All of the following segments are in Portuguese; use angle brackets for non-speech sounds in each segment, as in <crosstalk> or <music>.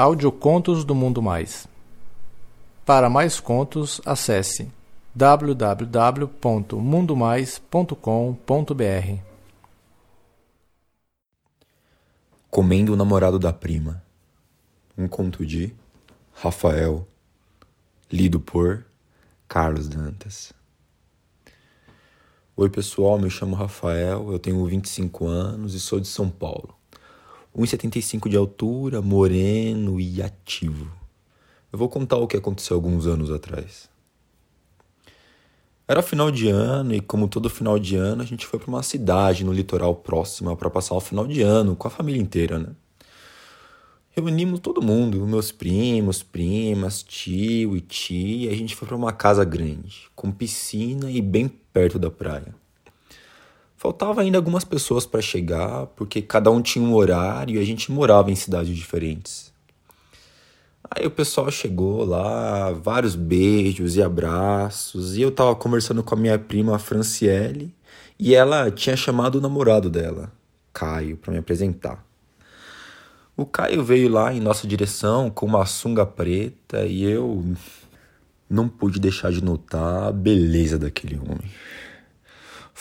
Audiocontos do Mundo Mais. Para mais contos, acesse www.mundomais.com.br. Comendo o namorado da prima. Um conto de Rafael, lido por Carlos Dantas. Oi, pessoal, me chamo Rafael, eu tenho 25 anos e sou de São Paulo. 1,75 de altura, moreno e ativo. Eu vou contar o que aconteceu alguns anos atrás. Era final de ano e, como todo final de ano, a gente foi para uma cidade no litoral próxima para passar o final de ano com a família inteira, né? Reunimos todo mundo, meus primos, primas, tio e tia, e a gente foi para uma casa grande, com piscina e bem perto da praia. Faltava ainda algumas pessoas para chegar, porque cada um tinha um horário e a gente morava em cidades diferentes. Aí o pessoal chegou lá, vários beijos e abraços, e eu tava conversando com a minha prima Franciele, e ela tinha chamado o namorado dela, Caio, para me apresentar. O Caio veio lá em nossa direção com uma sunga preta e eu não pude deixar de notar a beleza daquele homem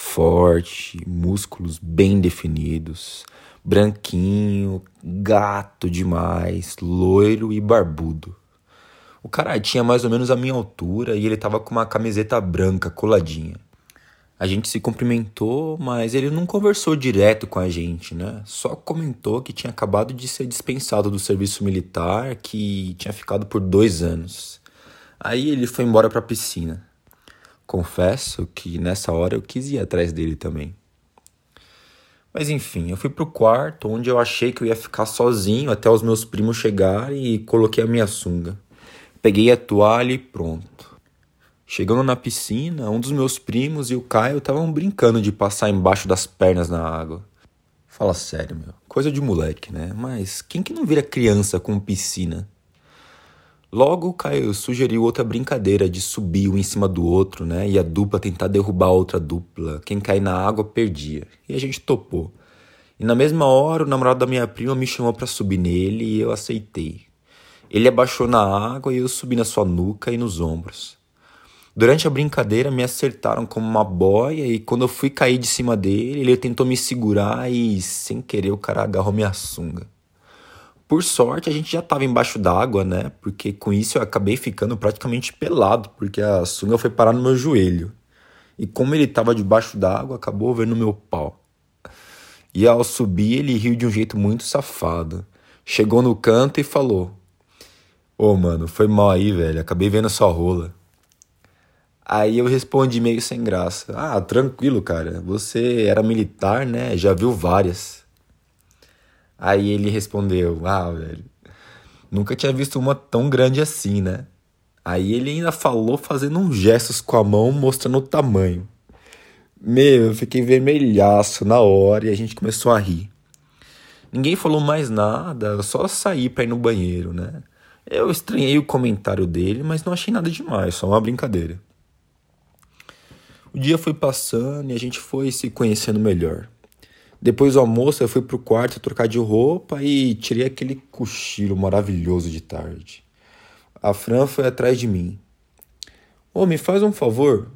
forte, músculos bem definidos, branquinho, gato demais, loiro e barbudo. O cara tinha mais ou menos a minha altura e ele tava com uma camiseta branca coladinha. A gente se cumprimentou, mas ele não conversou direto com a gente, né? Só comentou que tinha acabado de ser dispensado do serviço militar, que tinha ficado por dois anos. Aí ele foi embora pra piscina. Confesso que nessa hora eu quis ir atrás dele também. Mas enfim, eu fui pro quarto onde eu achei que eu ia ficar sozinho até os meus primos chegarem e coloquei a minha sunga. Peguei a toalha e pronto. Chegando na piscina, um dos meus primos e o Caio estavam brincando de passar embaixo das pernas na água. Fala sério, meu. Coisa de moleque, né? Mas quem que não vira criança com piscina? Logo, Caio sugeriu outra brincadeira de subir um em cima do outro, né? E a dupla tentar derrubar a outra dupla. Quem cair na água perdia. E a gente topou. E na mesma hora, o namorado da minha prima me chamou para subir nele e eu aceitei. Ele abaixou na água e eu subi na sua nuca e nos ombros. Durante a brincadeira, me acertaram como uma boia e quando eu fui cair de cima dele, ele tentou me segurar e, sem querer, o cara agarrou minha sunga. Por sorte, a gente já estava embaixo d'água, né? Porque com isso eu acabei ficando praticamente pelado, porque a sunga foi parar no meu joelho. E como ele estava debaixo d'água, acabou vendo meu pau. E ao subir, ele riu de um jeito muito safado. Chegou no canto e falou: Ô, oh, mano, foi mal aí, velho. Acabei vendo sua rola. Aí eu respondi meio sem graça: Ah, tranquilo, cara. Você era militar, né? Já viu várias. Aí ele respondeu: Ah, velho, nunca tinha visto uma tão grande assim, né? Aí ele ainda falou fazendo uns gestos com a mão mostrando o tamanho. Meu, eu fiquei vermelhaço na hora e a gente começou a rir. Ninguém falou mais nada, eu só saí pra ir no banheiro, né? Eu estranhei o comentário dele, mas não achei nada demais, só uma brincadeira. O dia foi passando e a gente foi se conhecendo melhor. Depois do almoço, eu fui pro quarto trocar de roupa e tirei aquele cochilo maravilhoso de tarde. A Fran foi atrás de mim. Ô, oh, me faz um favor?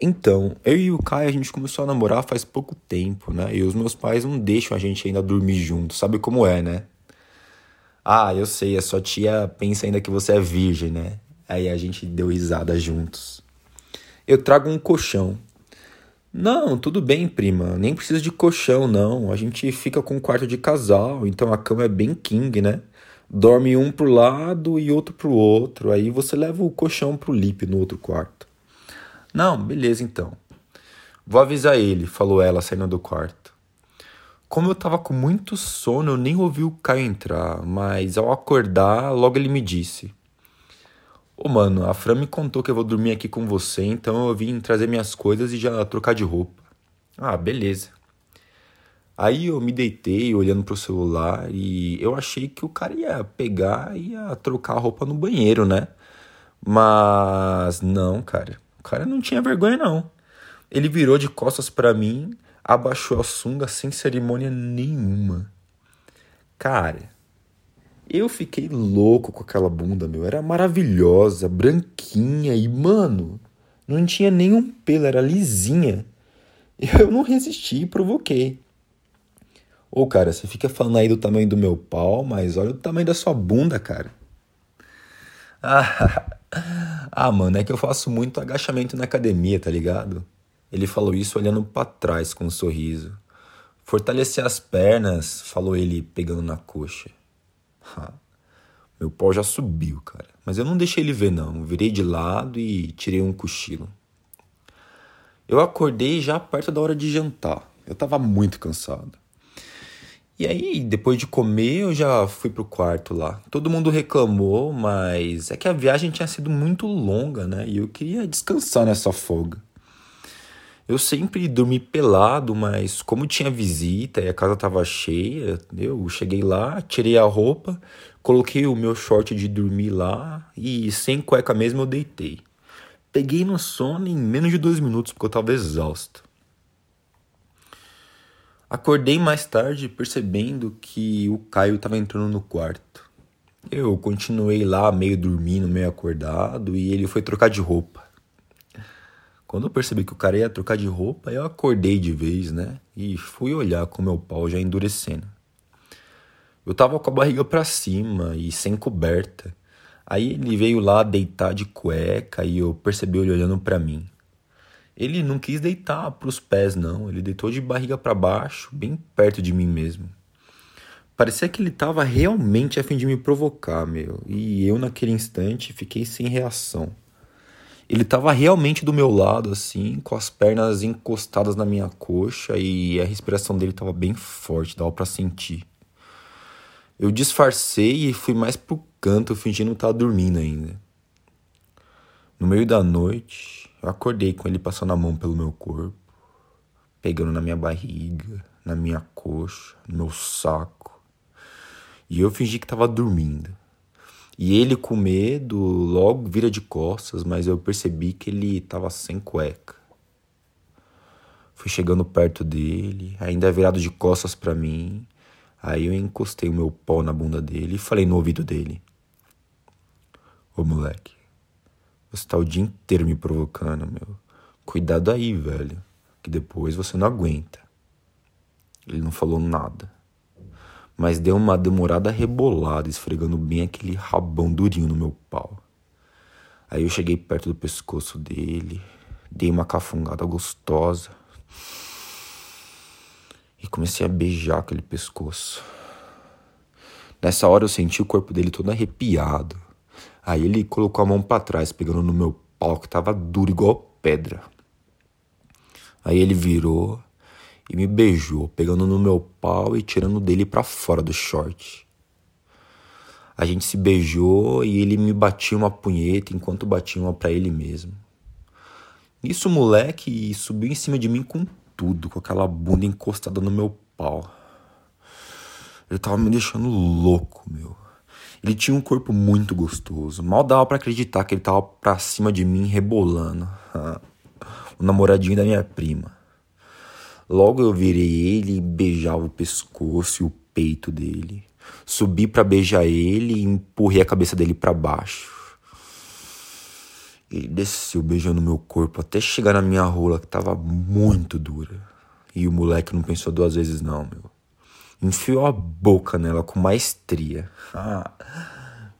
Então, eu e o Caio a gente começou a namorar faz pouco tempo, né? E os meus pais não deixam a gente ainda dormir junto, sabe como é, né? Ah, eu sei, a sua tia pensa ainda que você é virgem, né? Aí a gente deu risada juntos. Eu trago um colchão. Não, tudo bem, prima. Nem precisa de colchão, não. A gente fica com um quarto de casal, então a cama é bem king, né? Dorme um pro lado e outro pro outro. Aí você leva o colchão pro Lipe no outro quarto. Não, beleza então. Vou avisar ele, falou ela saindo do quarto. Como eu tava com muito sono, eu nem ouvi o Caio entrar, mas ao acordar, logo ele me disse: Ô, mano, a Fran me contou que eu vou dormir aqui com você, então eu vim trazer minhas coisas e já trocar de roupa. Ah, beleza. Aí eu me deitei olhando pro celular e eu achei que o cara ia pegar e ia trocar a roupa no banheiro, né? Mas não, cara. O cara não tinha vergonha, não. Ele virou de costas para mim, abaixou a sunga sem cerimônia nenhuma. Cara, Eu fiquei louco com aquela bunda, meu. Era maravilhosa, branquinha e, mano, não tinha nenhum pelo, era lisinha. Eu não resisti e provoquei. Ô, cara, você fica falando aí do tamanho do meu pau, mas olha o tamanho da sua bunda, cara. Ah, <laughs> ah, mano, é que eu faço muito agachamento na academia, tá ligado? Ele falou isso olhando para trás com um sorriso. Fortalecer as pernas, falou ele pegando na coxa. Meu pau já subiu, cara. Mas eu não deixei ele ver, não. Virei de lado e tirei um cochilo. Eu acordei já perto da hora de jantar. Eu tava muito cansado. E aí, depois de comer, eu já fui pro quarto lá. Todo mundo reclamou, mas é que a viagem tinha sido muito longa, né? E eu queria descansar nessa folga. Eu sempre dormi pelado, mas como tinha visita e a casa tava cheia, eu cheguei lá, tirei a roupa, coloquei o meu short de dormir lá e sem cueca mesmo eu deitei. Peguei no sono em menos de dois minutos porque eu tava exausto. Acordei mais tarde percebendo que o Caio estava entrando no quarto. Eu continuei lá, meio dormindo, meio acordado, e ele foi trocar de roupa. Quando eu percebi que o cara ia trocar de roupa, eu acordei de vez, né? E fui olhar com meu pau já endurecendo. Eu tava com a barriga para cima e sem coberta. Aí ele veio lá deitar de cueca e eu percebi ele olhando para mim. Ele não quis deitar para os pés, não. Ele deitou de barriga para baixo, bem perto de mim mesmo. Parecia que ele estava realmente a fim de me provocar, meu. E eu, naquele instante, fiquei sem reação. Ele estava realmente do meu lado, assim, com as pernas encostadas na minha coxa e a respiração dele estava bem forte, dava para sentir. Eu disfarcei e fui mais pro canto, fingindo estar dormindo ainda. No meio da noite, eu acordei com ele passando a mão pelo meu corpo, pegando na minha barriga, na minha coxa, no meu saco. E eu fingi que estava dormindo. E ele, com medo, logo vira de costas, mas eu percebi que ele estava sem cueca. Fui chegando perto dele, ainda virado de costas para mim. Aí eu encostei o meu pau na bunda dele e falei no ouvido dele: Ô moleque, você tá o dia inteiro me provocando, meu. Cuidado aí, velho. Que depois você não aguenta. Ele não falou nada. Mas deu uma demorada rebolada, esfregando bem aquele rabão durinho no meu pau. Aí eu cheguei perto do pescoço dele, dei uma cafungada gostosa e comecei a beijar aquele pescoço. Nessa hora eu senti o corpo dele todo arrepiado. Aí ele colocou a mão para trás, pegando no meu pau que tava duro igual pedra. Aí ele virou e me beijou, pegando no meu pau e tirando dele para fora do short. A gente se beijou e ele me batia uma punheta enquanto batia uma para ele mesmo. Nisso o moleque subiu em cima de mim com tudo, com aquela bunda encostada no meu pau. Ele tava me deixando louco, meu. Ele tinha um corpo muito gostoso. Mal dava para acreditar que ele tava pra cima de mim rebolando. <laughs> o namoradinho da minha prima. Logo eu virei ele e beijava o pescoço e o peito dele. Subi para beijar ele e empurrei a cabeça dele para baixo. Ele desceu beijando meu corpo até chegar na minha rola que tava muito dura. E o moleque não pensou duas vezes não, meu enfiou a boca nela com maestria. Ah.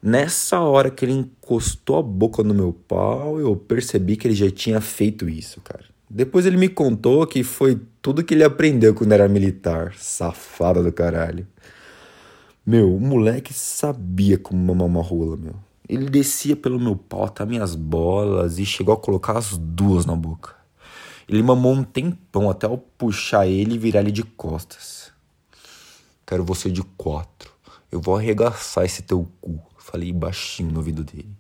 Nessa hora que ele encostou a boca no meu pau, eu percebi que ele já tinha feito isso, cara. Depois ele me contou que foi tudo que ele aprendeu quando era militar. Safada do caralho. Meu, o moleque sabia como mamar uma rola, meu. Ele descia pelo meu pau até minhas bolas e chegou a colocar as duas na boca. Ele mamou um tempão até eu puxar ele e virar ele de costas. Quero você de quatro. Eu vou arregaçar esse teu cu. Falei baixinho no ouvido dele.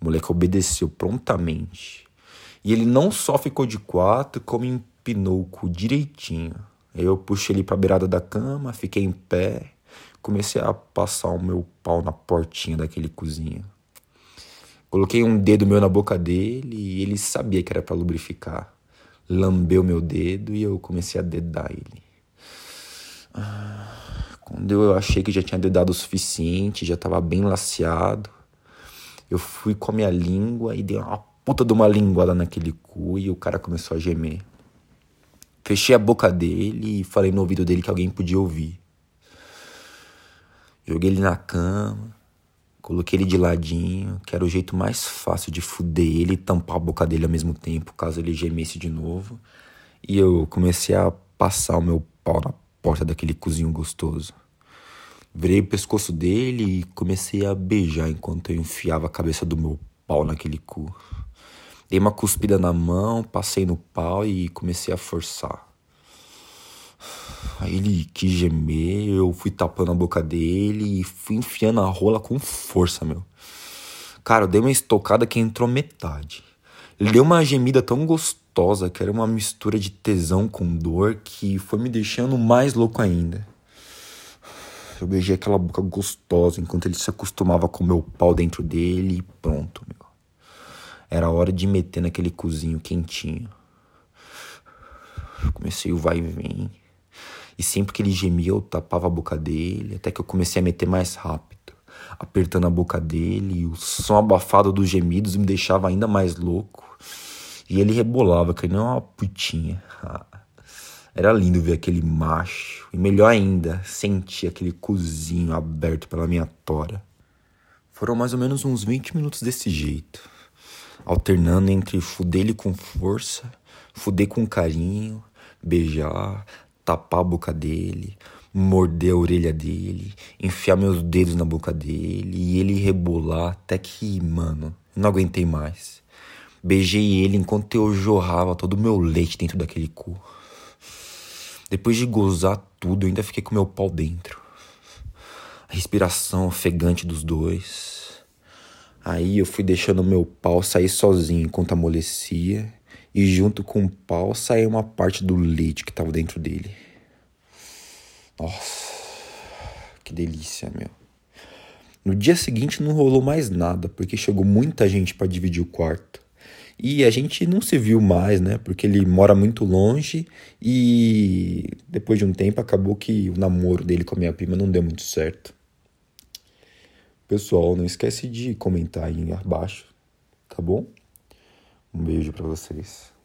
O moleque obedeceu prontamente. E ele não só ficou de quatro, como empinou o cu direitinho. Eu puxei ele pra beirada da cama, fiquei em pé, comecei a passar o meu pau na portinha daquele cozinho. Coloquei um dedo meu na boca dele e ele sabia que era para lubrificar. Lambeu meu dedo e eu comecei a dedar ele. Quando eu achei que já tinha dedado o suficiente, já tava bem laceado, eu fui com a minha língua e dei uma puta de uma linguada naquele cu e o cara começou a gemer. Fechei a boca dele e falei no ouvido dele que alguém podia ouvir. Joguei ele na cama, coloquei ele de ladinho, que era o jeito mais fácil de fuder ele e tampar a boca dele ao mesmo tempo, caso ele gemesse de novo. E eu comecei a passar o meu pau na porta daquele cozinho gostoso. Virei o pescoço dele e comecei a beijar enquanto eu enfiava a cabeça do meu pau naquele cu. Dei uma cuspida na mão, passei no pau e comecei a forçar. Aí ele quis gemer, eu fui tapando a boca dele e fui enfiando a rola com força, meu. Cara, eu dei uma estocada que entrou metade. Ele deu uma gemida tão gostosa que era uma mistura de tesão com dor que foi me deixando mais louco ainda. Eu beijei aquela boca gostosa enquanto ele se acostumava com meu pau dentro dele e pronto. Era hora de meter naquele cozinho quentinho. comecei o vai e vem. E sempre que ele gemia, eu tapava a boca dele, até que eu comecei a meter mais rápido, apertando a boca dele, e o som abafado dos gemidos me deixava ainda mais louco. E ele rebolava, que nem uma putinha. <laughs> Era lindo ver aquele macho. E melhor ainda, sentir aquele cozinho aberto pela minha tora. Foram mais ou menos uns 20 minutos desse jeito. Alternando entre fuder ele com força, fuder com carinho, beijar, tapar a boca dele, morder a orelha dele, enfiar meus dedos na boca dele e ele rebolar até que, mano, não aguentei mais. Beijei ele enquanto eu jorrava todo o meu leite dentro daquele cu. Depois de gozar tudo, eu ainda fiquei com meu pau dentro. A respiração ofegante dos dois. Aí eu fui deixando meu pau sair sozinho enquanto amolecia e junto com o pau saiu uma parte do leite que estava dentro dele. Nossa, que delícia, meu. No dia seguinte não rolou mais nada, porque chegou muita gente para dividir o quarto. E a gente não se viu mais, né? Porque ele mora muito longe e depois de um tempo acabou que o namoro dele com a minha prima não deu muito certo. Pessoal, não esquece de comentar aí abaixo, tá bom? Um beijo para vocês.